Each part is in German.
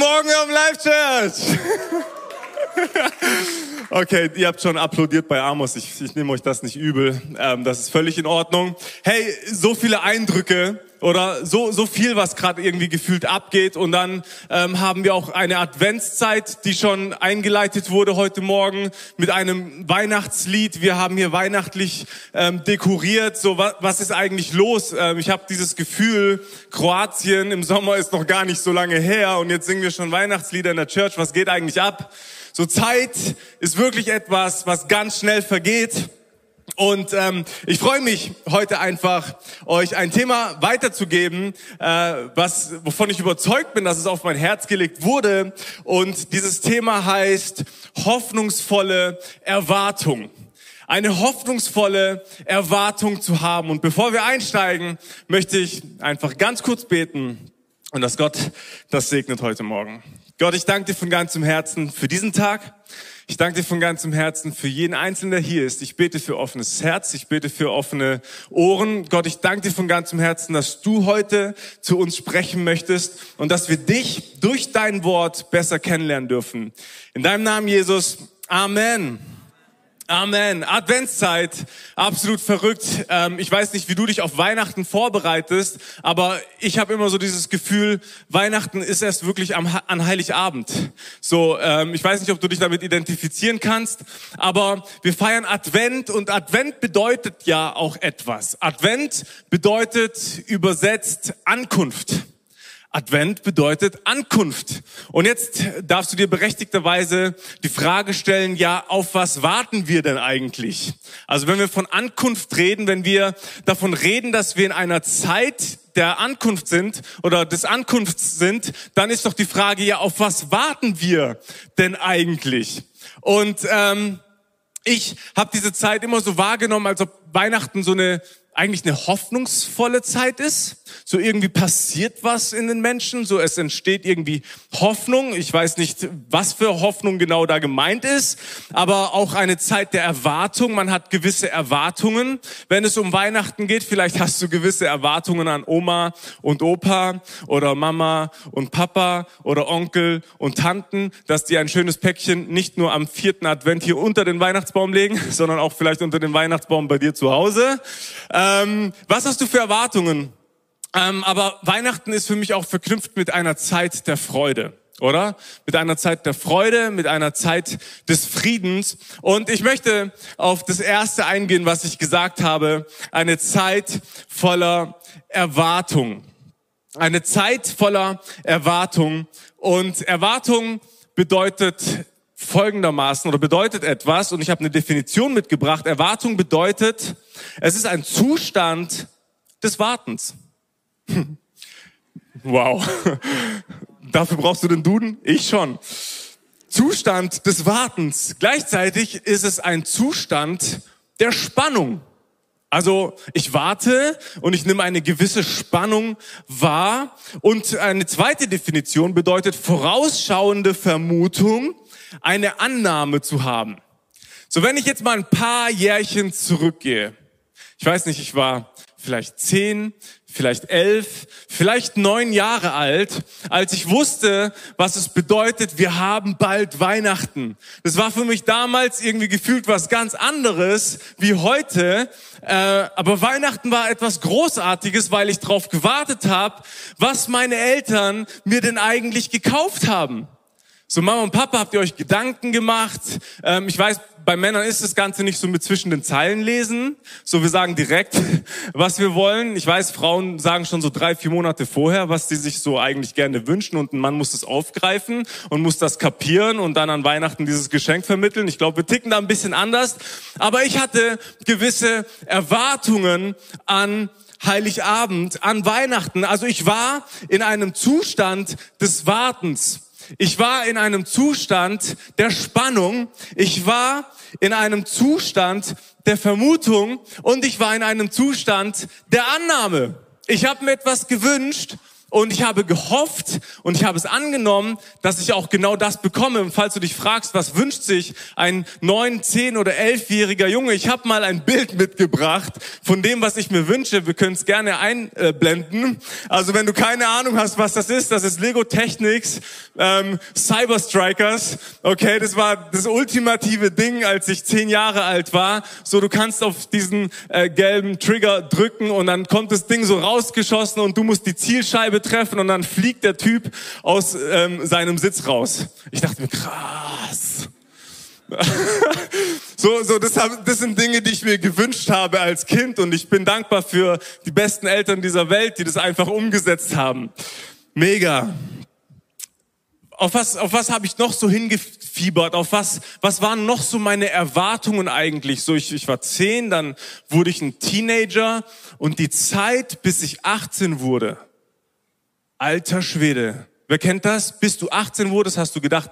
Morgen am Live Church! Okay, ihr habt schon applaudiert bei Amos. Ich, ich nehme euch das nicht übel. Ähm, das ist völlig in Ordnung. Hey, so viele Eindrücke oder so so viel, was gerade irgendwie gefühlt abgeht. Und dann ähm, haben wir auch eine Adventszeit, die schon eingeleitet wurde heute Morgen mit einem Weihnachtslied. Wir haben hier weihnachtlich ähm, dekoriert. So was, was ist eigentlich los? Ähm, ich habe dieses Gefühl, Kroatien im Sommer ist noch gar nicht so lange her und jetzt singen wir schon Weihnachtslieder in der Church. Was geht eigentlich ab? So Zeit ist wirklich etwas, was ganz schnell vergeht. Und ähm, ich freue mich heute einfach, euch ein Thema weiterzugeben, äh, was, wovon ich überzeugt bin, dass es auf mein Herz gelegt wurde. Und dieses Thema heißt hoffnungsvolle Erwartung. Eine hoffnungsvolle Erwartung zu haben. Und bevor wir einsteigen, möchte ich einfach ganz kurz beten und dass Gott das segnet heute Morgen. Gott, ich danke dir von ganzem Herzen für diesen Tag. Ich danke dir von ganzem Herzen für jeden Einzelnen, der hier ist. Ich bete für offenes Herz, ich bete für offene Ohren. Gott, ich danke dir von ganzem Herzen, dass du heute zu uns sprechen möchtest und dass wir dich durch dein Wort besser kennenlernen dürfen. In deinem Namen, Jesus. Amen. Amen. Adventszeit, absolut verrückt. Ähm, ich weiß nicht, wie du dich auf Weihnachten vorbereitest, aber ich habe immer so dieses Gefühl, Weihnachten ist erst wirklich am, an Heiligabend. So, ähm, ich weiß nicht, ob du dich damit identifizieren kannst, aber wir feiern Advent und Advent bedeutet ja auch etwas. Advent bedeutet übersetzt Ankunft. Advent bedeutet Ankunft. Und jetzt darfst du dir berechtigterweise die Frage stellen, ja, auf was warten wir denn eigentlich? Also wenn wir von Ankunft reden, wenn wir davon reden, dass wir in einer Zeit der Ankunft sind oder des Ankunfts sind, dann ist doch die Frage, ja, auf was warten wir denn eigentlich? Und ähm, ich habe diese Zeit immer so wahrgenommen, als ob Weihnachten so eine eigentlich eine hoffnungsvolle Zeit ist. So irgendwie passiert was in den Menschen, so es entsteht irgendwie Hoffnung. Ich weiß nicht, was für Hoffnung genau da gemeint ist, aber auch eine Zeit der Erwartung. Man hat gewisse Erwartungen, wenn es um Weihnachten geht. Vielleicht hast du gewisse Erwartungen an Oma und Opa oder Mama und Papa oder Onkel und Tanten, dass die ein schönes Päckchen nicht nur am vierten Advent hier unter den Weihnachtsbaum legen, sondern auch vielleicht unter den Weihnachtsbaum bei dir zu Hause. Ähm, was hast du für Erwartungen? Ähm, aber Weihnachten ist für mich auch verknüpft mit einer Zeit der Freude oder? Mit einer Zeit der Freude, mit einer Zeit des Friedens. Und ich möchte auf das erste eingehen, was ich gesagt habe. Eine Zeit voller Erwartung. Eine Zeit voller Erwartung. Und Erwartung bedeutet folgendermaßen oder bedeutet etwas, und ich habe eine Definition mitgebracht. Erwartung bedeutet, es ist ein Zustand des Wartens. Wow. Dafür brauchst du den Duden? Ich schon. Zustand des Wartens. Gleichzeitig ist es ein Zustand der Spannung. Also ich warte und ich nehme eine gewisse Spannung wahr. Und eine zweite Definition bedeutet vorausschauende Vermutung, eine Annahme zu haben. So wenn ich jetzt mal ein paar Jährchen zurückgehe. Ich weiß nicht, ich war vielleicht zehn, vielleicht elf, vielleicht neun Jahre alt, als ich wusste, was es bedeutet, wir haben bald Weihnachten. Das war für mich damals irgendwie gefühlt was ganz anderes wie heute. Äh, aber Weihnachten war etwas Großartiges, weil ich darauf gewartet habe, was meine Eltern mir denn eigentlich gekauft haben. So Mama und Papa, habt ihr euch Gedanken gemacht? Ähm, ich weiß, bei Männern ist das Ganze nicht so mit zwischen den Zeilen lesen. So, wir sagen direkt, was wir wollen. Ich weiß, Frauen sagen schon so drei, vier Monate vorher, was sie sich so eigentlich gerne wünschen und ein Mann muss das aufgreifen und muss das kapieren und dann an Weihnachten dieses Geschenk vermitteln. Ich glaube, wir ticken da ein bisschen anders. Aber ich hatte gewisse Erwartungen an Heiligabend, an Weihnachten. Also ich war in einem Zustand des Wartens. Ich war in einem Zustand der Spannung. Ich war in einem Zustand der Vermutung und ich war in einem Zustand der Annahme. Ich habe mir etwas gewünscht und ich habe gehofft und ich habe es angenommen, dass ich auch genau das bekomme. Und falls du dich fragst, was wünscht sich ein neun, zehn oder elfjähriger Junge, ich habe mal ein Bild mitgebracht von dem, was ich mir wünsche. Wir können es gerne einblenden. Also wenn du keine Ahnung hast, was das ist, das ist Lego Technics ähm, Cyber Strikers. Okay, das war das ultimative Ding, als ich zehn Jahre alt war. So, du kannst auf diesen äh, gelben Trigger drücken und dann kommt das Ding so rausgeschossen und du musst die Zielscheibe treffen und dann fliegt der Typ aus ähm, seinem Sitz raus. Ich dachte mir, krass. so, so, das, das sind Dinge, die ich mir gewünscht habe als Kind und ich bin dankbar für die besten Eltern dieser Welt, die das einfach umgesetzt haben. Mega. Auf was, auf was habe ich noch so hingefiebert? Auf was, was waren noch so meine Erwartungen eigentlich? So, ich, ich war zehn, dann wurde ich ein Teenager und die Zeit, bis ich 18 wurde. Alter Schwede. Wer kennt das? Bis du 18 wurdest, hast du gedacht,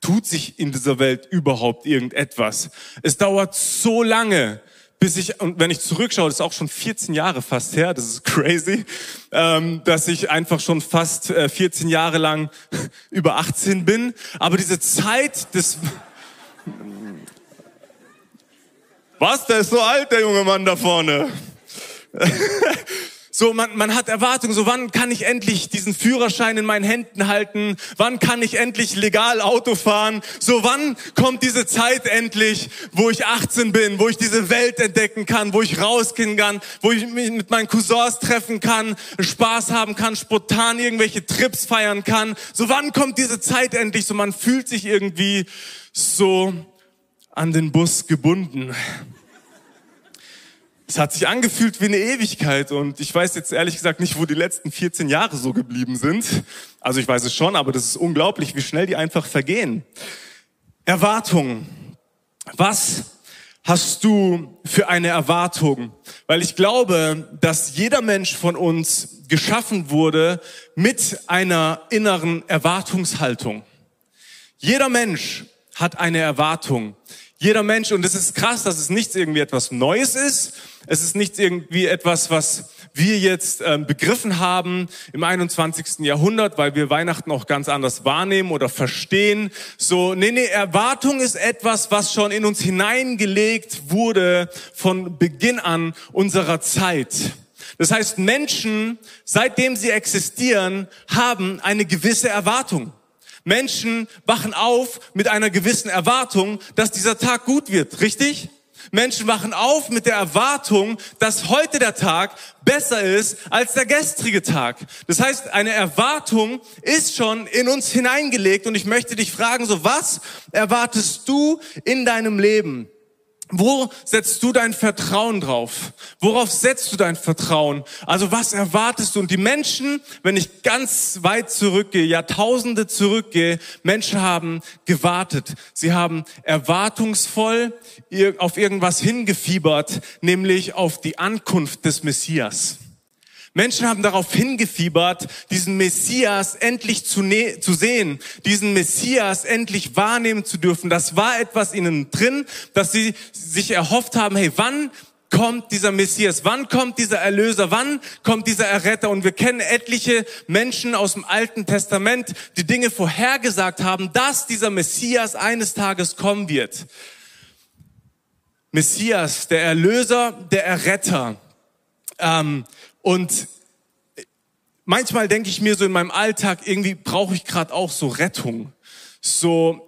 tut sich in dieser Welt überhaupt irgendetwas? Es dauert so lange, bis ich, und wenn ich zurückschaue, das ist auch schon 14 Jahre fast her, das ist crazy, ähm, dass ich einfach schon fast äh, 14 Jahre lang über 18 bin. Aber diese Zeit des... Was, der ist so alt, der junge Mann da vorne. So, man, man hat Erwartungen, so wann kann ich endlich diesen Führerschein in meinen Händen halten? Wann kann ich endlich legal Auto fahren? So, wann kommt diese Zeit endlich, wo ich 18 bin, wo ich diese Welt entdecken kann, wo ich rausgehen kann, wo ich mich mit meinen Cousins treffen kann, Spaß haben kann, spontan irgendwelche Trips feiern kann? So, wann kommt diese Zeit endlich? So, man fühlt sich irgendwie so an den Bus gebunden. Es hat sich angefühlt wie eine Ewigkeit und ich weiß jetzt ehrlich gesagt nicht, wo die letzten 14 Jahre so geblieben sind. Also ich weiß es schon, aber das ist unglaublich, wie schnell die einfach vergehen. Erwartung. Was hast du für eine Erwartung? Weil ich glaube, dass jeder Mensch von uns geschaffen wurde mit einer inneren Erwartungshaltung. Jeder Mensch hat eine Erwartung. Jeder Mensch, und es ist krass, dass es nichts irgendwie etwas Neues ist. Es ist nicht irgendwie etwas, was wir jetzt ähm, begriffen haben im 21. Jahrhundert, weil wir Weihnachten auch ganz anders wahrnehmen oder verstehen. So, nee, nee, Erwartung ist etwas, was schon in uns hineingelegt wurde von Beginn an unserer Zeit. Das heißt, Menschen, seitdem sie existieren, haben eine gewisse Erwartung. Menschen wachen auf mit einer gewissen Erwartung, dass dieser Tag gut wird, richtig? Menschen wachen auf mit der Erwartung, dass heute der Tag besser ist als der gestrige Tag. Das heißt, eine Erwartung ist schon in uns hineingelegt und ich möchte dich fragen, so was erwartest du in deinem Leben? Wo setzt du dein Vertrauen drauf? Worauf setzt du dein Vertrauen? Also was erwartest du? Und die Menschen, wenn ich ganz weit zurückgehe, Jahrtausende zurückgehe, Menschen haben gewartet. Sie haben erwartungsvoll auf irgendwas hingefiebert, nämlich auf die Ankunft des Messias. Menschen haben darauf hingefiebert, diesen Messias endlich zu, ne zu sehen, diesen Messias endlich wahrnehmen zu dürfen. Das war etwas ihnen drin, dass sie sich erhofft haben, hey, wann kommt dieser Messias? Wann kommt dieser Erlöser? Wann kommt dieser Erretter? Und wir kennen etliche Menschen aus dem Alten Testament, die Dinge vorhergesagt haben, dass dieser Messias eines Tages kommen wird. Messias, der Erlöser, der Erretter. Ähm, und manchmal denke ich mir so in meinem Alltag, irgendwie brauche ich gerade auch so Rettung. So,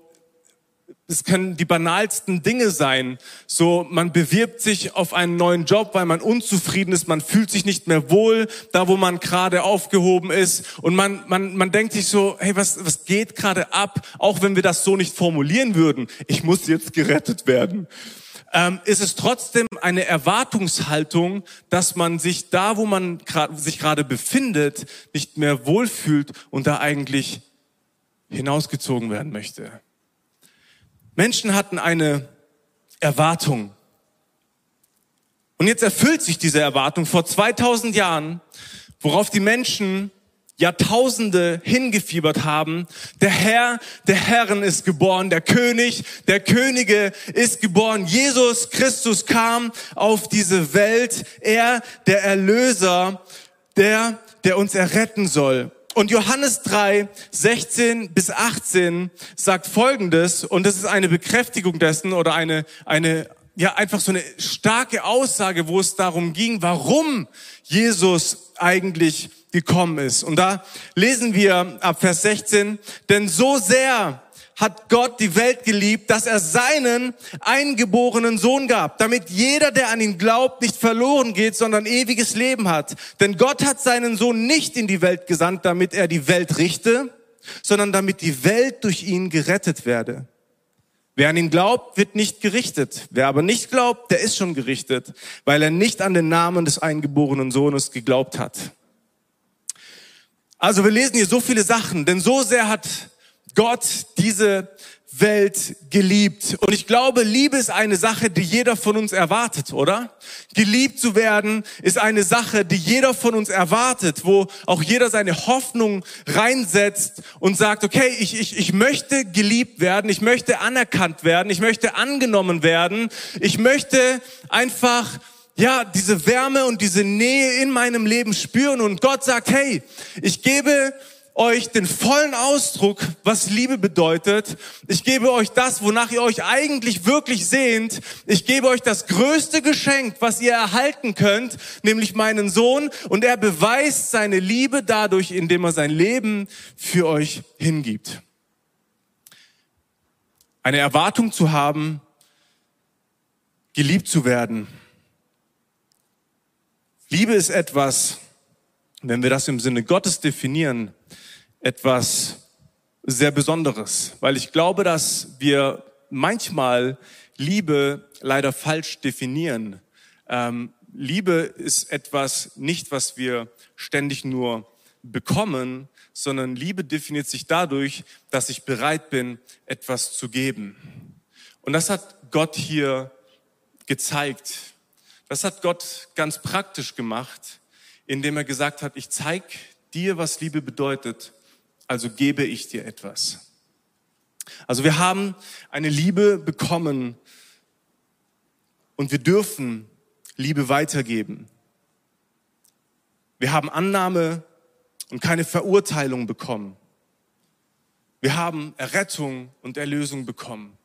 es können die banalsten Dinge sein. So, man bewirbt sich auf einen neuen Job, weil man unzufrieden ist, man fühlt sich nicht mehr wohl, da wo man gerade aufgehoben ist. Und man, man, man denkt sich so, hey, was, was geht gerade ab? Auch wenn wir das so nicht formulieren würden. Ich muss jetzt gerettet werden ähm, ist es trotzdem eine Erwartungshaltung, dass man sich da, wo man sich gerade befindet, nicht mehr wohlfühlt und da eigentlich hinausgezogen werden möchte. Menschen hatten eine Erwartung. Und jetzt erfüllt sich diese Erwartung vor 2000 Jahren, worauf die Menschen Jahrtausende hingefiebert haben. Der Herr der Herren ist geboren, der König der Könige ist geboren. Jesus Christus kam auf diese Welt. Er, der Erlöser, der der uns erretten soll. Und Johannes 3, 16 bis 18 sagt Folgendes, und das ist eine Bekräftigung dessen oder eine, eine, ja, einfach so eine starke Aussage, wo es darum ging, warum Jesus eigentlich gekommen ist. Und da lesen wir ab Vers 16, denn so sehr hat Gott die Welt geliebt, dass er seinen eingeborenen Sohn gab, damit jeder, der an ihn glaubt, nicht verloren geht, sondern ewiges Leben hat. Denn Gott hat seinen Sohn nicht in die Welt gesandt, damit er die Welt richte, sondern damit die Welt durch ihn gerettet werde. Wer an ihn glaubt, wird nicht gerichtet. Wer aber nicht glaubt, der ist schon gerichtet, weil er nicht an den Namen des eingeborenen Sohnes geglaubt hat. Also wir lesen hier so viele Sachen, denn so sehr hat Gott diese Welt geliebt. Und ich glaube, Liebe ist eine Sache, die jeder von uns erwartet, oder? Geliebt zu werden ist eine Sache, die jeder von uns erwartet, wo auch jeder seine Hoffnung reinsetzt und sagt, okay, ich, ich, ich möchte geliebt werden, ich möchte anerkannt werden, ich möchte angenommen werden, ich möchte einfach ja, diese Wärme und diese Nähe in meinem Leben spüren und Gott sagt, hey, ich gebe euch den vollen Ausdruck, was Liebe bedeutet. Ich gebe euch das, wonach ihr euch eigentlich wirklich sehnt. Ich gebe euch das größte Geschenk, was ihr erhalten könnt, nämlich meinen Sohn. Und er beweist seine Liebe dadurch, indem er sein Leben für euch hingibt. Eine Erwartung zu haben, geliebt zu werden. Liebe ist etwas, wenn wir das im Sinne Gottes definieren, etwas sehr Besonderes, weil ich glaube, dass wir manchmal Liebe leider falsch definieren. Ähm, Liebe ist etwas nicht, was wir ständig nur bekommen, sondern Liebe definiert sich dadurch, dass ich bereit bin, etwas zu geben. Und das hat Gott hier gezeigt. Das hat Gott ganz praktisch gemacht, indem er gesagt hat, ich zeig dir, was Liebe bedeutet also gebe ich dir etwas. Also wir haben eine Liebe bekommen und wir dürfen Liebe weitergeben. Wir haben Annahme und keine Verurteilung bekommen. Wir haben Errettung und Erlösung bekommen.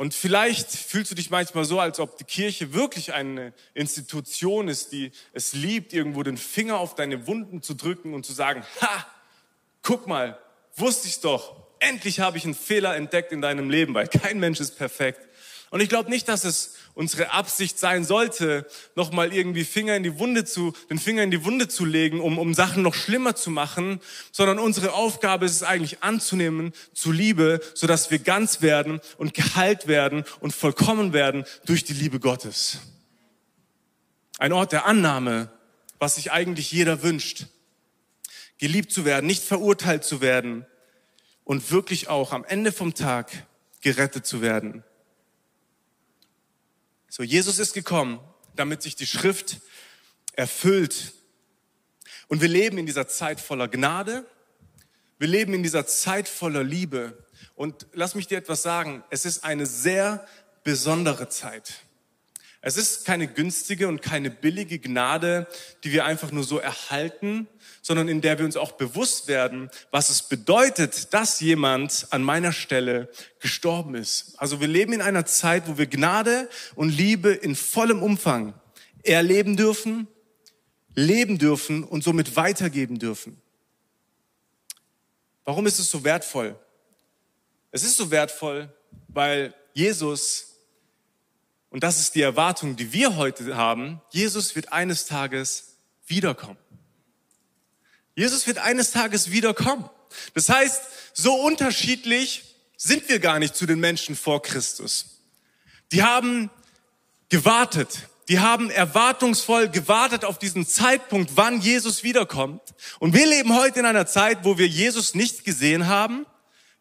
Und vielleicht fühlst du dich manchmal so, als ob die Kirche wirklich eine Institution ist, die es liebt, irgendwo den Finger auf deine Wunden zu drücken und zu sagen, ha, guck mal, wusste ich's doch. Endlich habe ich einen Fehler entdeckt in deinem Leben, weil kein Mensch ist perfekt. Und ich glaube nicht, dass es unsere Absicht sein sollte, nochmal irgendwie Finger in die Wunde zu, den Finger in die Wunde zu legen, um, um Sachen noch schlimmer zu machen, sondern unsere Aufgabe ist es eigentlich anzunehmen zu Liebe, sodass wir ganz werden und geheilt werden und vollkommen werden durch die Liebe Gottes. Ein Ort der Annahme, was sich eigentlich jeder wünscht geliebt zu werden, nicht verurteilt zu werden und wirklich auch am Ende vom Tag gerettet zu werden. So, Jesus ist gekommen, damit sich die Schrift erfüllt. Und wir leben in dieser Zeit voller Gnade. Wir leben in dieser Zeit voller Liebe. Und lass mich dir etwas sagen. Es ist eine sehr besondere Zeit. Es ist keine günstige und keine billige Gnade, die wir einfach nur so erhalten, sondern in der wir uns auch bewusst werden, was es bedeutet, dass jemand an meiner Stelle gestorben ist. Also wir leben in einer Zeit, wo wir Gnade und Liebe in vollem Umfang erleben dürfen, leben dürfen und somit weitergeben dürfen. Warum ist es so wertvoll? Es ist so wertvoll, weil Jesus und das ist die Erwartung, die wir heute haben, Jesus wird eines Tages wiederkommen. Jesus wird eines Tages wiederkommen. Das heißt, so unterschiedlich sind wir gar nicht zu den Menschen vor Christus. Die haben gewartet. Die haben erwartungsvoll gewartet auf diesen Zeitpunkt, wann Jesus wiederkommt. Und wir leben heute in einer Zeit, wo wir Jesus nicht gesehen haben,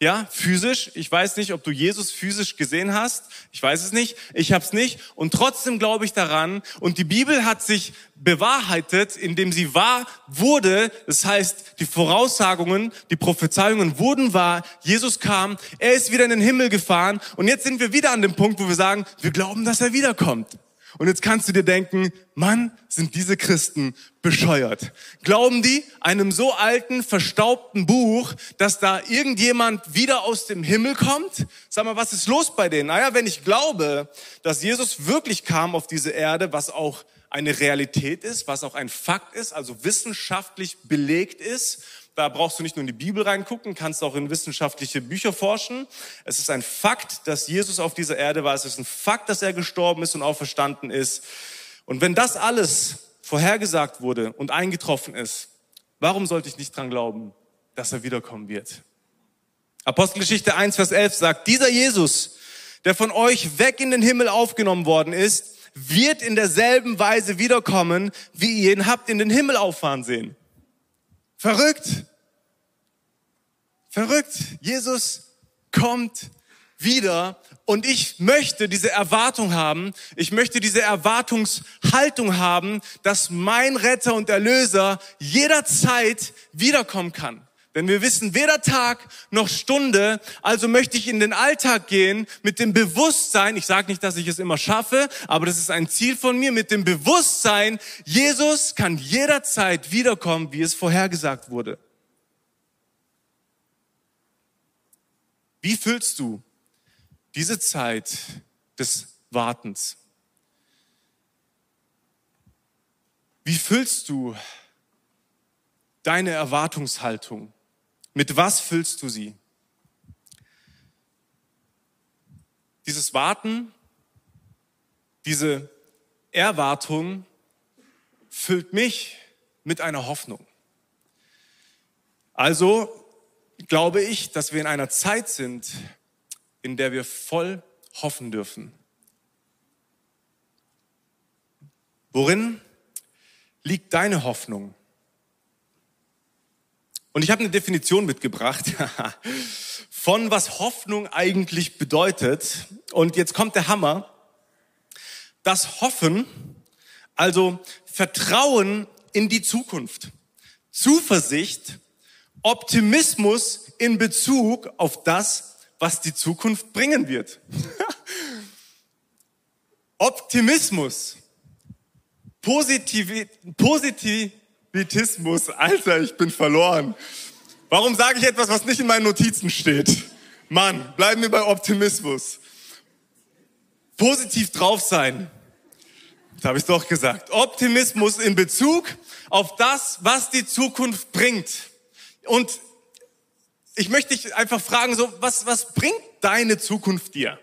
ja, physisch. Ich weiß nicht, ob du Jesus physisch gesehen hast. Ich weiß es nicht. Ich habe es nicht. Und trotzdem glaube ich daran. Und die Bibel hat sich bewahrheitet, indem sie wahr wurde. Das heißt, die Voraussagungen, die Prophezeiungen wurden wahr. Jesus kam. Er ist wieder in den Himmel gefahren. Und jetzt sind wir wieder an dem Punkt, wo wir sagen, wir glauben, dass er wiederkommt. Und jetzt kannst du dir denken, Mann, sind diese Christen bescheuert. Glauben die einem so alten, verstaubten Buch, dass da irgendjemand wieder aus dem Himmel kommt? Sag mal, was ist los bei denen? Naja, wenn ich glaube, dass Jesus wirklich kam auf diese Erde, was auch eine Realität ist, was auch ein Fakt ist, also wissenschaftlich belegt ist, da brauchst du nicht nur in die Bibel reingucken, kannst auch in wissenschaftliche Bücher forschen. Es ist ein Fakt, dass Jesus auf dieser Erde war. Es ist ein Fakt, dass er gestorben ist und auferstanden ist. Und wenn das alles vorhergesagt wurde und eingetroffen ist, warum sollte ich nicht dran glauben, dass er wiederkommen wird? Apostelgeschichte 1, Vers 11 sagt, dieser Jesus, der von euch weg in den Himmel aufgenommen worden ist, wird in derselben Weise wiederkommen, wie ihr ihn habt in den Himmel auffahren sehen. Verrückt. Verrückt. Jesus kommt wieder und ich möchte diese Erwartung haben, ich möchte diese Erwartungshaltung haben, dass mein Retter und Erlöser jederzeit wiederkommen kann. Denn wir wissen weder Tag noch Stunde, also möchte ich in den Alltag gehen mit dem Bewusstsein, ich sage nicht, dass ich es immer schaffe, aber das ist ein Ziel von mir, mit dem Bewusstsein, Jesus kann jederzeit wiederkommen, wie es vorhergesagt wurde. Wie füllst du diese Zeit des Wartens? Wie füllst du deine Erwartungshaltung? Mit was füllst du sie? Dieses Warten, diese Erwartung füllt mich mit einer Hoffnung. Also glaube ich, dass wir in einer Zeit sind, in der wir voll hoffen dürfen. Worin liegt deine Hoffnung? Und ich habe eine Definition mitgebracht von was Hoffnung eigentlich bedeutet. Und jetzt kommt der Hammer. Das Hoffen, also Vertrauen in die Zukunft, Zuversicht, Optimismus in Bezug auf das, was die Zukunft bringen wird. Optimismus, Positiv Positiv Bitismus, Alter, ich bin verloren. Warum sage ich etwas, was nicht in meinen Notizen steht? Mann, bleiben wir bei Optimismus. Positiv drauf sein. Das habe ich doch gesagt. Optimismus in Bezug auf das, was die Zukunft bringt. Und ich möchte dich einfach fragen, so, was, was bringt deine Zukunft dir?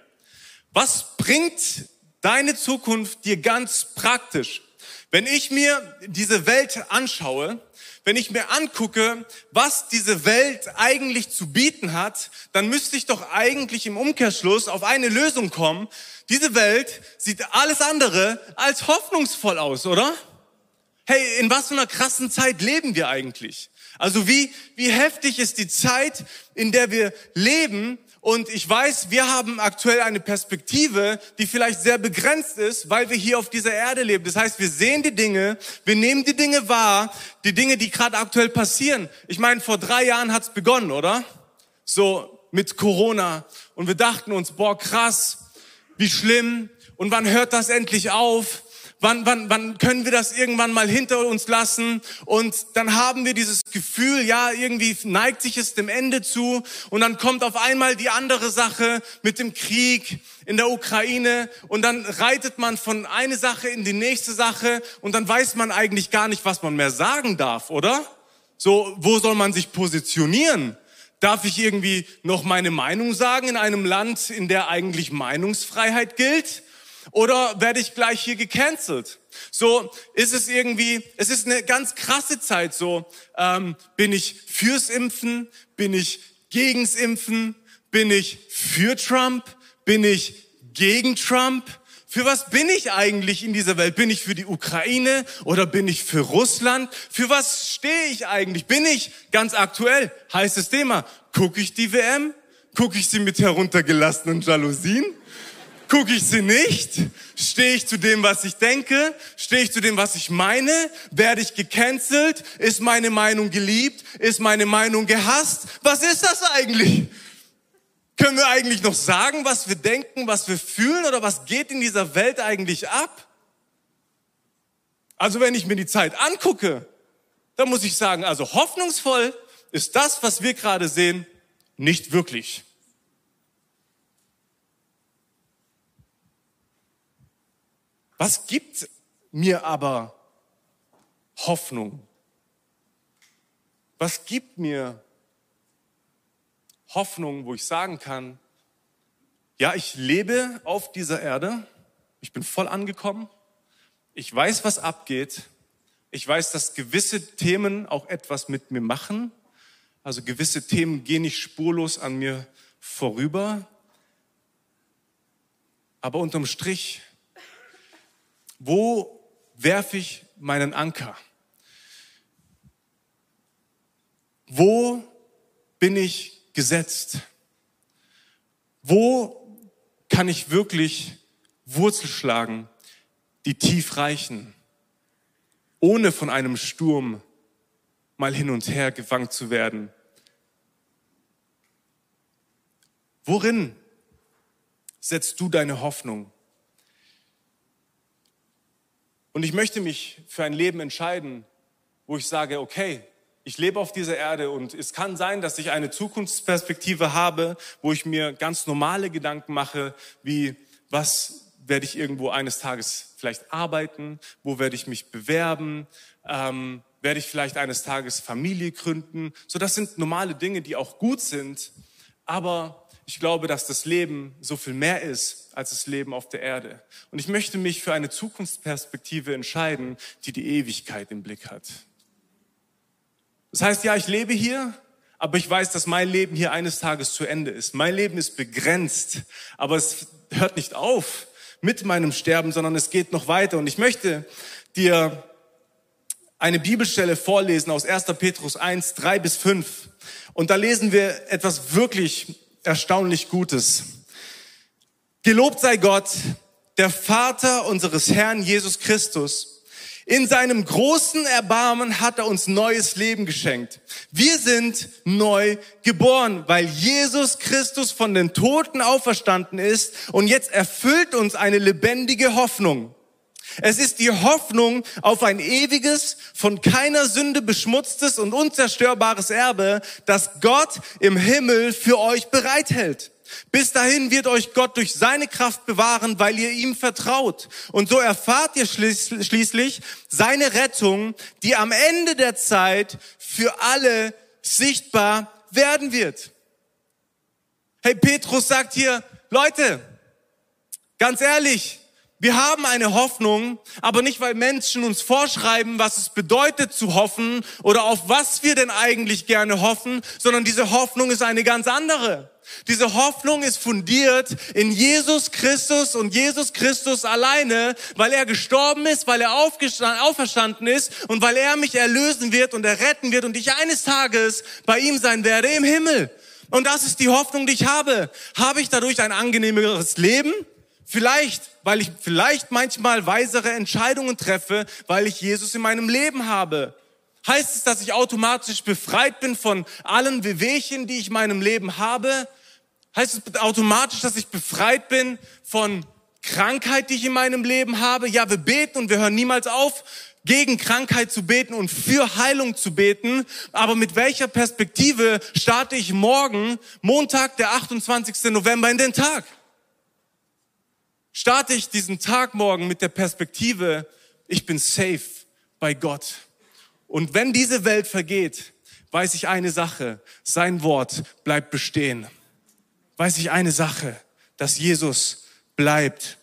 Was bringt deine Zukunft dir ganz praktisch? Wenn ich mir diese Welt anschaue, wenn ich mir angucke, was diese Welt eigentlich zu bieten hat, dann müsste ich doch eigentlich im Umkehrschluss auf eine Lösung kommen. Diese Welt sieht alles andere als hoffnungsvoll aus, oder? Hey, in was für einer krassen Zeit leben wir eigentlich? Also wie, wie heftig ist die Zeit, in der wir leben, und ich weiß, wir haben aktuell eine Perspektive, die vielleicht sehr begrenzt ist, weil wir hier auf dieser Erde leben. Das heißt, wir sehen die Dinge, wir nehmen die Dinge wahr, die Dinge, die gerade aktuell passieren. Ich meine, vor drei Jahren hat's begonnen, oder? So mit Corona. Und wir dachten uns, boah, krass, wie schlimm. Und wann hört das endlich auf? Wann, wann, wann können wir das irgendwann mal hinter uns lassen? Und dann haben wir dieses Gefühl, ja, irgendwie neigt sich es dem Ende zu. Und dann kommt auf einmal die andere Sache mit dem Krieg in der Ukraine. Und dann reitet man von eine Sache in die nächste Sache. Und dann weiß man eigentlich gar nicht, was man mehr sagen darf, oder? So, wo soll man sich positionieren? Darf ich irgendwie noch meine Meinung sagen in einem Land, in der eigentlich Meinungsfreiheit gilt? Oder werde ich gleich hier gecancelt? So ist es irgendwie, es ist eine ganz krasse Zeit so. Ähm, bin ich fürs Impfen? Bin ich gegens Impfen? Bin ich für Trump? Bin ich gegen Trump? Für was bin ich eigentlich in dieser Welt? Bin ich für die Ukraine oder bin ich für Russland? Für was stehe ich eigentlich? Bin ich ganz aktuell? Heißes Thema. Gucke ich die WM? Gucke ich sie mit heruntergelassenen Jalousien? Gucke ich sie nicht? Stehe ich zu dem, was ich denke? Stehe ich zu dem, was ich meine? Werde ich gecancelt? Ist meine Meinung geliebt? Ist meine Meinung gehasst? Was ist das eigentlich? Können wir eigentlich noch sagen, was wir denken, was wir fühlen oder was geht in dieser Welt eigentlich ab? Also wenn ich mir die Zeit angucke, dann muss ich sagen, also hoffnungsvoll ist das, was wir gerade sehen, nicht wirklich. Was gibt mir aber Hoffnung? Was gibt mir Hoffnung, wo ich sagen kann, ja, ich lebe auf dieser Erde, ich bin voll angekommen, ich weiß, was abgeht, ich weiß, dass gewisse Themen auch etwas mit mir machen, also gewisse Themen gehen nicht spurlos an mir vorüber, aber unterm Strich, wo werfe ich meinen Anker? Wo bin ich gesetzt? Wo kann ich wirklich Wurzel schlagen, die tief reichen, ohne von einem Sturm mal hin und her gefangen zu werden? Worin setzt du deine Hoffnung? Und ich möchte mich für ein Leben entscheiden, wo ich sage, okay, ich lebe auf dieser Erde und es kann sein, dass ich eine Zukunftsperspektive habe, wo ich mir ganz normale Gedanken mache, wie was werde ich irgendwo eines Tages vielleicht arbeiten, wo werde ich mich bewerben, ähm, werde ich vielleicht eines Tages Familie gründen. So, das sind normale Dinge, die auch gut sind, aber ich glaube, dass das Leben so viel mehr ist als das Leben auf der Erde. Und ich möchte mich für eine Zukunftsperspektive entscheiden, die die Ewigkeit im Blick hat. Das heißt, ja, ich lebe hier, aber ich weiß, dass mein Leben hier eines Tages zu Ende ist. Mein Leben ist begrenzt, aber es hört nicht auf mit meinem Sterben, sondern es geht noch weiter. Und ich möchte dir eine Bibelstelle vorlesen aus 1. Petrus 1, 3 bis 5. Und da lesen wir etwas wirklich erstaunlich Gutes. Gelobt sei Gott, der Vater unseres Herrn Jesus Christus in seinem großen Erbarmen hat er uns neues Leben geschenkt. Wir sind neu geboren, weil Jesus Christus von den Toten auferstanden ist und jetzt erfüllt uns eine lebendige Hoffnung. Es ist die Hoffnung auf ein ewiges, von keiner Sünde beschmutztes und unzerstörbares Erbe, das Gott im Himmel für euch bereithält. Bis dahin wird euch Gott durch seine Kraft bewahren, weil ihr ihm vertraut. Und so erfahrt ihr schließlich seine Rettung, die am Ende der Zeit für alle sichtbar werden wird. Hey, Petrus sagt hier, Leute, ganz ehrlich, wir haben eine Hoffnung, aber nicht, weil Menschen uns vorschreiben, was es bedeutet zu hoffen oder auf was wir denn eigentlich gerne hoffen, sondern diese Hoffnung ist eine ganz andere. Diese Hoffnung ist fundiert in Jesus Christus und Jesus Christus alleine, weil er gestorben ist, weil er auferstanden ist und weil er mich erlösen wird und erretten wird und ich eines Tages bei ihm sein werde im Himmel. Und das ist die Hoffnung, die ich habe. Habe ich dadurch ein angenehmeres Leben? Vielleicht, weil ich vielleicht manchmal weisere Entscheidungen treffe, weil ich Jesus in meinem Leben habe. Heißt es, dass ich automatisch befreit bin von allen Wehwehchen, die ich in meinem Leben habe? Heißt es automatisch, dass ich befreit bin von Krankheit, die ich in meinem Leben habe? Ja, wir beten und wir hören niemals auf, gegen Krankheit zu beten und für Heilung zu beten. Aber mit welcher Perspektive starte ich morgen, Montag, der 28. November, in den Tag? Starte ich diesen Tag morgen mit der Perspektive, ich bin safe bei Gott. Und wenn diese Welt vergeht, weiß ich eine Sache, sein Wort bleibt bestehen weiß ich eine Sache, dass Jesus bleibt.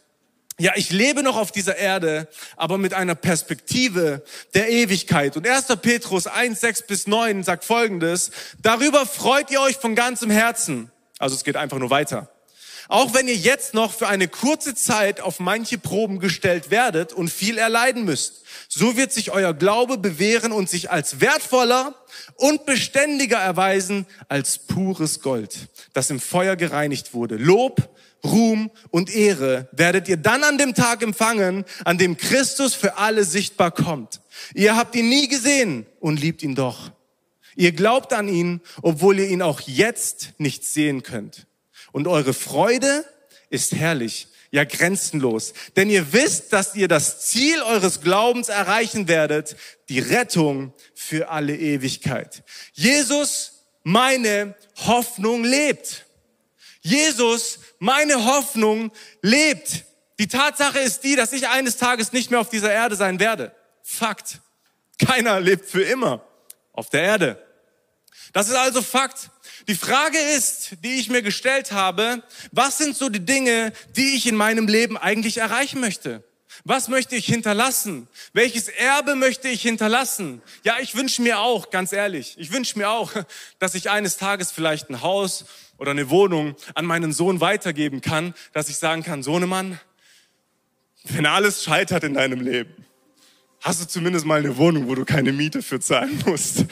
Ja, ich lebe noch auf dieser Erde, aber mit einer Perspektive der Ewigkeit. Und 1. Petrus 1, 6 bis 9 sagt Folgendes, darüber freut ihr euch von ganzem Herzen. Also es geht einfach nur weiter. Auch wenn ihr jetzt noch für eine kurze Zeit auf manche Proben gestellt werdet und viel erleiden müsst, so wird sich euer Glaube bewähren und sich als wertvoller und beständiger erweisen als pures Gold, das im Feuer gereinigt wurde. Lob, Ruhm und Ehre werdet ihr dann an dem Tag empfangen, an dem Christus für alle sichtbar kommt. Ihr habt ihn nie gesehen und liebt ihn doch. Ihr glaubt an ihn, obwohl ihr ihn auch jetzt nicht sehen könnt. Und eure Freude ist herrlich. ja grenzenlos. Denn ihr wisst, dass ihr das Ziel eures Glaubens erreichen werdet, die Rettung für alle Ewigkeit. Jesus, meine Hoffnung lebt. Jesus, meine Hoffnung lebt. Die Tatsache ist die, dass ich eines Tages nicht mehr auf dieser Erde sein werde. Fakt. Keiner lebt für immer auf der Erde. Das ist also Fakt. Die Frage ist, die ich mir gestellt habe, was sind so die Dinge, die ich in meinem Leben eigentlich erreichen möchte? Was möchte ich hinterlassen? Welches Erbe möchte ich hinterlassen? Ja, ich wünsche mir auch, ganz ehrlich, ich wünsche mir auch, dass ich eines Tages vielleicht ein Haus oder eine Wohnung an meinen Sohn weitergeben kann, dass ich sagen kann, Sohnemann, wenn alles scheitert in deinem Leben, hast du zumindest mal eine Wohnung, wo du keine Miete für zahlen musst.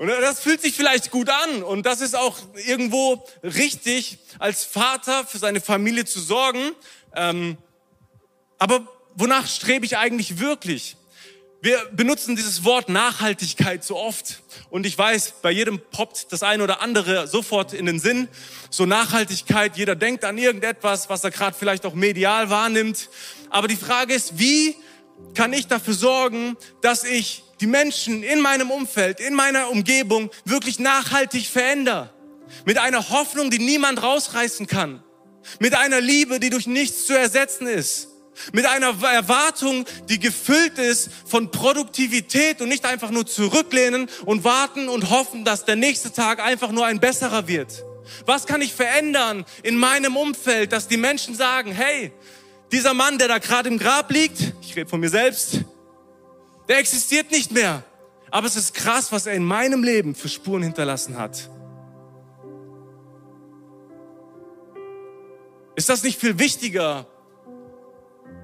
Und das fühlt sich vielleicht gut an und das ist auch irgendwo richtig, als Vater für seine Familie zu sorgen. Ähm, aber wonach strebe ich eigentlich wirklich? Wir benutzen dieses Wort Nachhaltigkeit so oft und ich weiß, bei jedem poppt das eine oder andere sofort in den Sinn. So Nachhaltigkeit, jeder denkt an irgendetwas, was er gerade vielleicht auch medial wahrnimmt. Aber die Frage ist, wie kann ich dafür sorgen, dass ich die Menschen in meinem Umfeld, in meiner Umgebung wirklich nachhaltig verändere? Mit einer Hoffnung, die niemand rausreißen kann. Mit einer Liebe, die durch nichts zu ersetzen ist. Mit einer Erwartung, die gefüllt ist von Produktivität und nicht einfach nur zurücklehnen und warten und hoffen, dass der nächste Tag einfach nur ein besserer wird. Was kann ich verändern in meinem Umfeld, dass die Menschen sagen, hey, dieser Mann, der da gerade im Grab liegt, ich rede von mir selbst, der existiert nicht mehr. Aber es ist krass, was er in meinem Leben für Spuren hinterlassen hat. Ist das nicht viel wichtiger,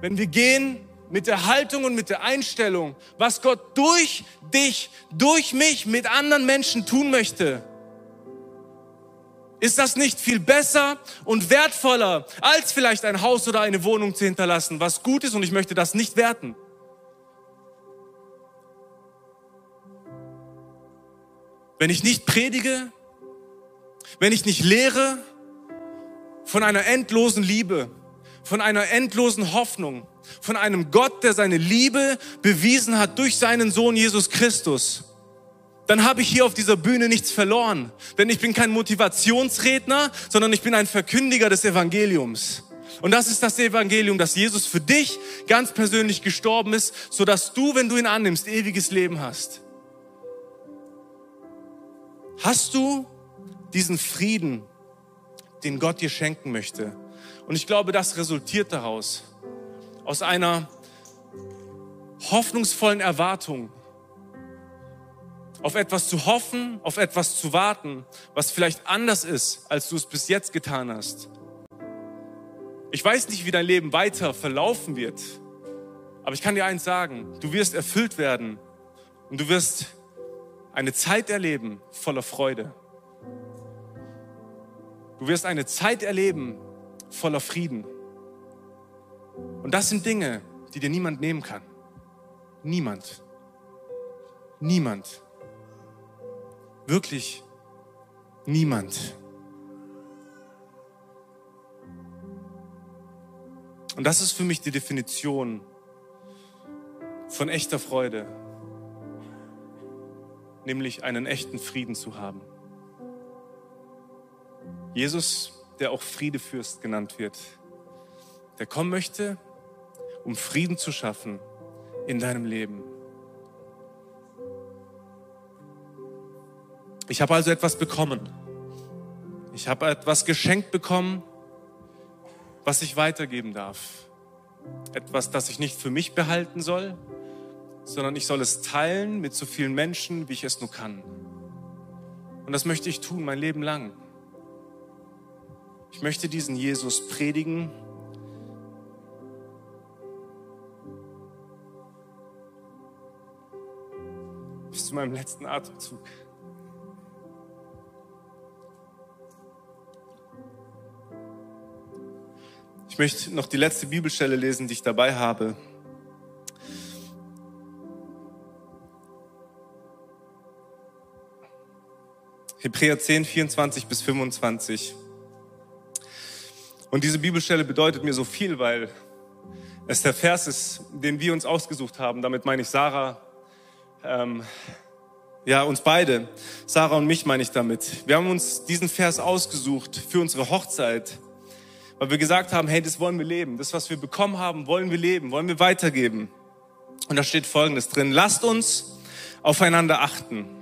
wenn wir gehen mit der Haltung und mit der Einstellung, was Gott durch dich, durch mich mit anderen Menschen tun möchte? Ist das nicht viel besser und wertvoller, als vielleicht ein Haus oder eine Wohnung zu hinterlassen, was gut ist und ich möchte das nicht werten? Wenn ich nicht predige, wenn ich nicht lehre von einer endlosen Liebe, von einer endlosen Hoffnung, von einem Gott, der seine Liebe bewiesen hat durch seinen Sohn Jesus Christus, dann habe ich hier auf dieser Bühne nichts verloren. Denn ich bin kein Motivationsredner, sondern ich bin ein Verkündiger des Evangeliums. Und das ist das Evangelium, dass Jesus für dich ganz persönlich gestorben ist, sodass du, wenn du ihn annimmst, ewiges Leben hast. Hast du diesen Frieden, den Gott dir schenken möchte? Und ich glaube, das resultiert daraus, aus einer hoffnungsvollen Erwartung, auf etwas zu hoffen, auf etwas zu warten, was vielleicht anders ist, als du es bis jetzt getan hast. Ich weiß nicht, wie dein Leben weiter verlaufen wird, aber ich kann dir eins sagen, du wirst erfüllt werden und du wirst eine Zeit erleben voller Freude. Du wirst eine Zeit erleben voller Frieden. Und das sind Dinge, die dir niemand nehmen kann. Niemand. Niemand. Wirklich niemand. Und das ist für mich die Definition von echter Freude, nämlich einen echten Frieden zu haben. Jesus der auch Friedefürst genannt wird, der kommen möchte, um Frieden zu schaffen in deinem Leben. Ich habe also etwas bekommen. Ich habe etwas geschenkt bekommen, was ich weitergeben darf. Etwas, das ich nicht für mich behalten soll, sondern ich soll es teilen mit so vielen Menschen, wie ich es nur kann. Und das möchte ich tun mein Leben lang. Ich möchte diesen Jesus predigen. Bis zu meinem letzten Atemzug. Ich möchte noch die letzte Bibelstelle lesen, die ich dabei habe. Hebräer 10, 24 bis 25. Und diese Bibelstelle bedeutet mir so viel, weil es der Vers ist, den wir uns ausgesucht haben. Damit meine ich Sarah, ähm, ja, uns beide. Sarah und mich meine ich damit. Wir haben uns diesen Vers ausgesucht für unsere Hochzeit, weil wir gesagt haben, hey, das wollen wir leben. Das, was wir bekommen haben, wollen wir leben, wollen wir weitergeben. Und da steht Folgendes drin. Lasst uns aufeinander achten.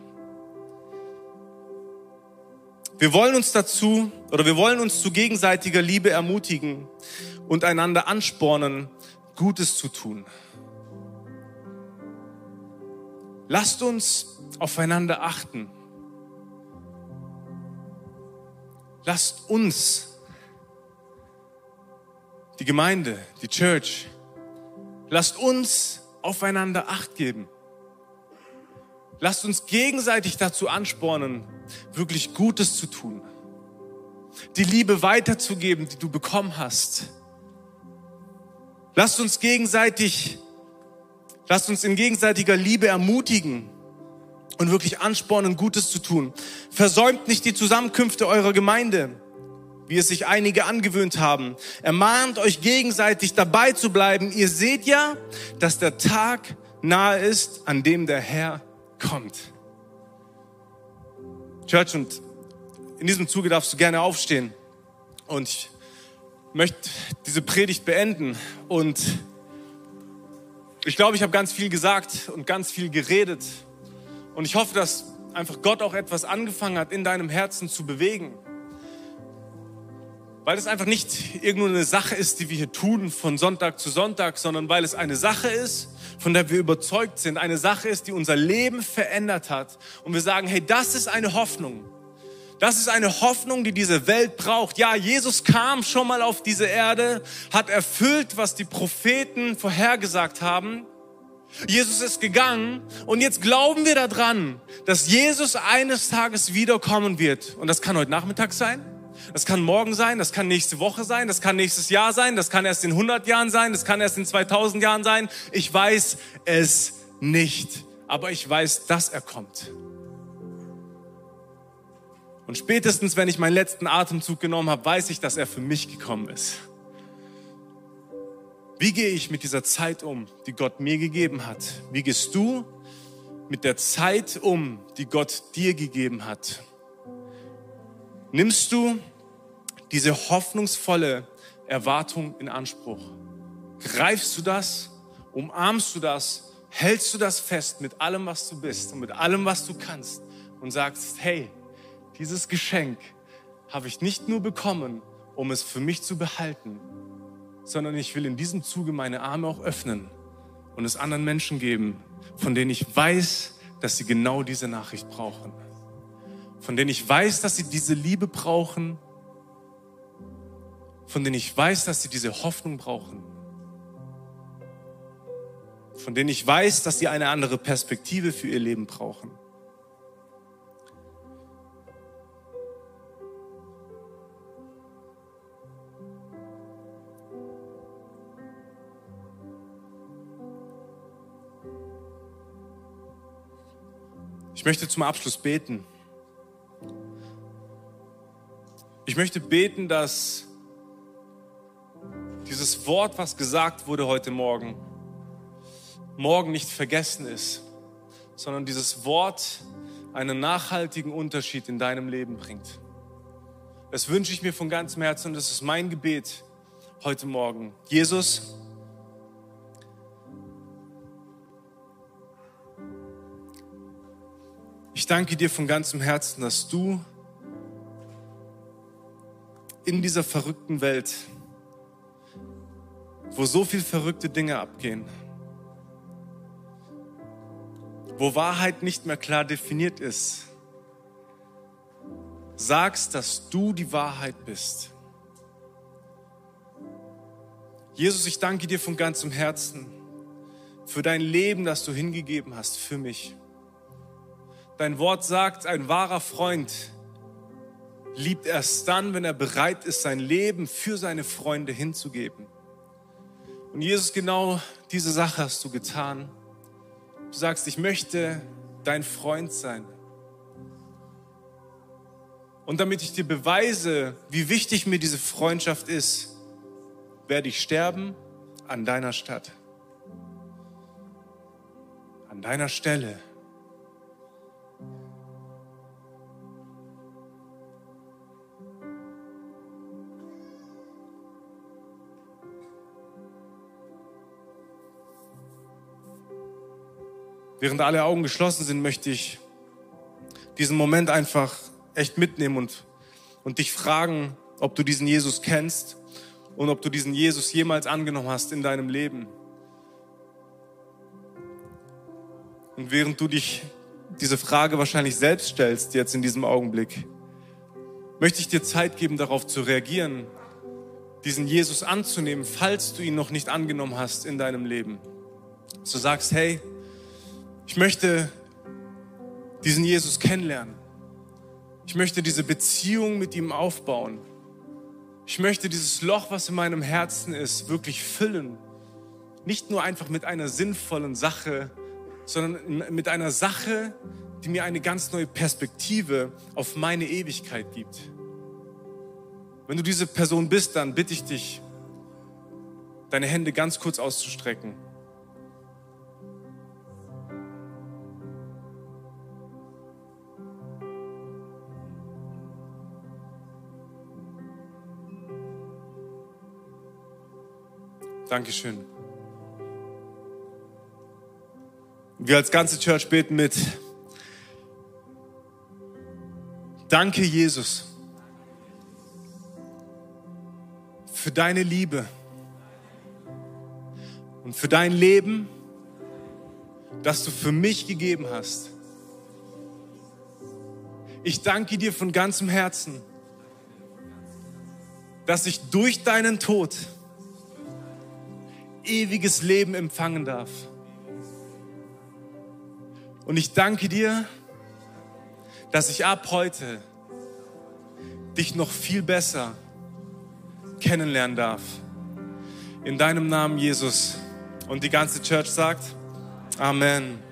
Wir wollen uns dazu oder wir wollen uns zu gegenseitiger Liebe ermutigen und einander anspornen, Gutes zu tun. Lasst uns aufeinander achten. Lasst uns, die Gemeinde, die Church, lasst uns aufeinander acht geben. Lasst uns gegenseitig dazu anspornen, wirklich Gutes zu tun. Die Liebe weiterzugeben, die du bekommen hast. Lasst uns gegenseitig, lasst uns in gegenseitiger Liebe ermutigen und wirklich anspornen, Gutes zu tun. Versäumt nicht die Zusammenkünfte eurer Gemeinde, wie es sich einige angewöhnt haben. Ermahnt euch gegenseitig dabei zu bleiben. Ihr seht ja, dass der Tag nahe ist, an dem der Herr kommt. Church, und in diesem Zuge darfst du gerne aufstehen. Und ich möchte diese Predigt beenden. Und ich glaube, ich habe ganz viel gesagt und ganz viel geredet. Und ich hoffe, dass einfach Gott auch etwas angefangen hat, in deinem Herzen zu bewegen. Weil es einfach nicht irgendwo eine Sache ist, die wir hier tun von Sonntag zu Sonntag, sondern weil es eine Sache ist, von der wir überzeugt sind, eine Sache ist, die unser Leben verändert hat. Und wir sagen, hey, das ist eine Hoffnung. Das ist eine Hoffnung, die diese Welt braucht. Ja, Jesus kam schon mal auf diese Erde, hat erfüllt, was die Propheten vorhergesagt haben. Jesus ist gegangen und jetzt glauben wir daran, dass Jesus eines Tages wiederkommen wird. Und das kann heute Nachmittag sein. Das kann morgen sein, das kann nächste Woche sein, das kann nächstes Jahr sein, das kann erst in 100 Jahren sein, das kann erst in 2000 Jahren sein. Ich weiß es nicht, aber ich weiß, dass er kommt. Und spätestens, wenn ich meinen letzten Atemzug genommen habe, weiß ich, dass er für mich gekommen ist. Wie gehe ich mit dieser Zeit um, die Gott mir gegeben hat? Wie gehst du mit der Zeit um, die Gott dir gegeben hat? Nimmst du diese hoffnungsvolle Erwartung in Anspruch? Greifst du das? Umarmst du das? Hältst du das fest mit allem, was du bist und mit allem, was du kannst und sagst, hey, dieses Geschenk habe ich nicht nur bekommen, um es für mich zu behalten, sondern ich will in diesem Zuge meine Arme auch öffnen und es anderen Menschen geben, von denen ich weiß, dass sie genau diese Nachricht brauchen von denen ich weiß, dass sie diese Liebe brauchen, von denen ich weiß, dass sie diese Hoffnung brauchen, von denen ich weiß, dass sie eine andere Perspektive für ihr Leben brauchen. Ich möchte zum Abschluss beten. Ich möchte beten, dass dieses Wort, was gesagt wurde heute Morgen, morgen nicht vergessen ist, sondern dieses Wort einen nachhaltigen Unterschied in deinem Leben bringt. Das wünsche ich mir von ganzem Herzen und das ist mein Gebet heute Morgen. Jesus, ich danke dir von ganzem Herzen, dass du in dieser verrückten Welt, wo so viel verrückte Dinge abgehen, wo Wahrheit nicht mehr klar definiert ist, sagst, dass du die Wahrheit bist. Jesus, ich danke dir von ganzem Herzen für dein Leben, das du hingegeben hast für mich. Dein Wort sagt, ein wahrer Freund liebt erst dann, wenn er bereit ist, sein Leben für seine Freunde hinzugeben. Und Jesus, genau diese Sache hast du getan. Du sagst, ich möchte dein Freund sein. Und damit ich dir beweise, wie wichtig mir diese Freundschaft ist, werde ich sterben an deiner Stadt. An deiner Stelle. Während alle Augen geschlossen sind, möchte ich diesen Moment einfach echt mitnehmen und, und dich fragen, ob du diesen Jesus kennst und ob du diesen Jesus jemals angenommen hast in deinem Leben. Und während du dich diese Frage wahrscheinlich selbst stellst, jetzt in diesem Augenblick, möchte ich dir Zeit geben, darauf zu reagieren, diesen Jesus anzunehmen, falls du ihn noch nicht angenommen hast in deinem Leben. du sagst, hey, ich möchte diesen Jesus kennenlernen. Ich möchte diese Beziehung mit ihm aufbauen. Ich möchte dieses Loch, was in meinem Herzen ist, wirklich füllen. Nicht nur einfach mit einer sinnvollen Sache, sondern mit einer Sache, die mir eine ganz neue Perspektive auf meine Ewigkeit gibt. Wenn du diese Person bist, dann bitte ich dich, deine Hände ganz kurz auszustrecken. Dankeschön. Wir als ganze Church beten mit. Danke, Jesus, für deine Liebe und für dein Leben, das du für mich gegeben hast. Ich danke dir von ganzem Herzen, dass ich durch deinen Tod ewiges Leben empfangen darf. Und ich danke dir, dass ich ab heute dich noch viel besser kennenlernen darf. In deinem Namen, Jesus. Und die ganze Church sagt, Amen.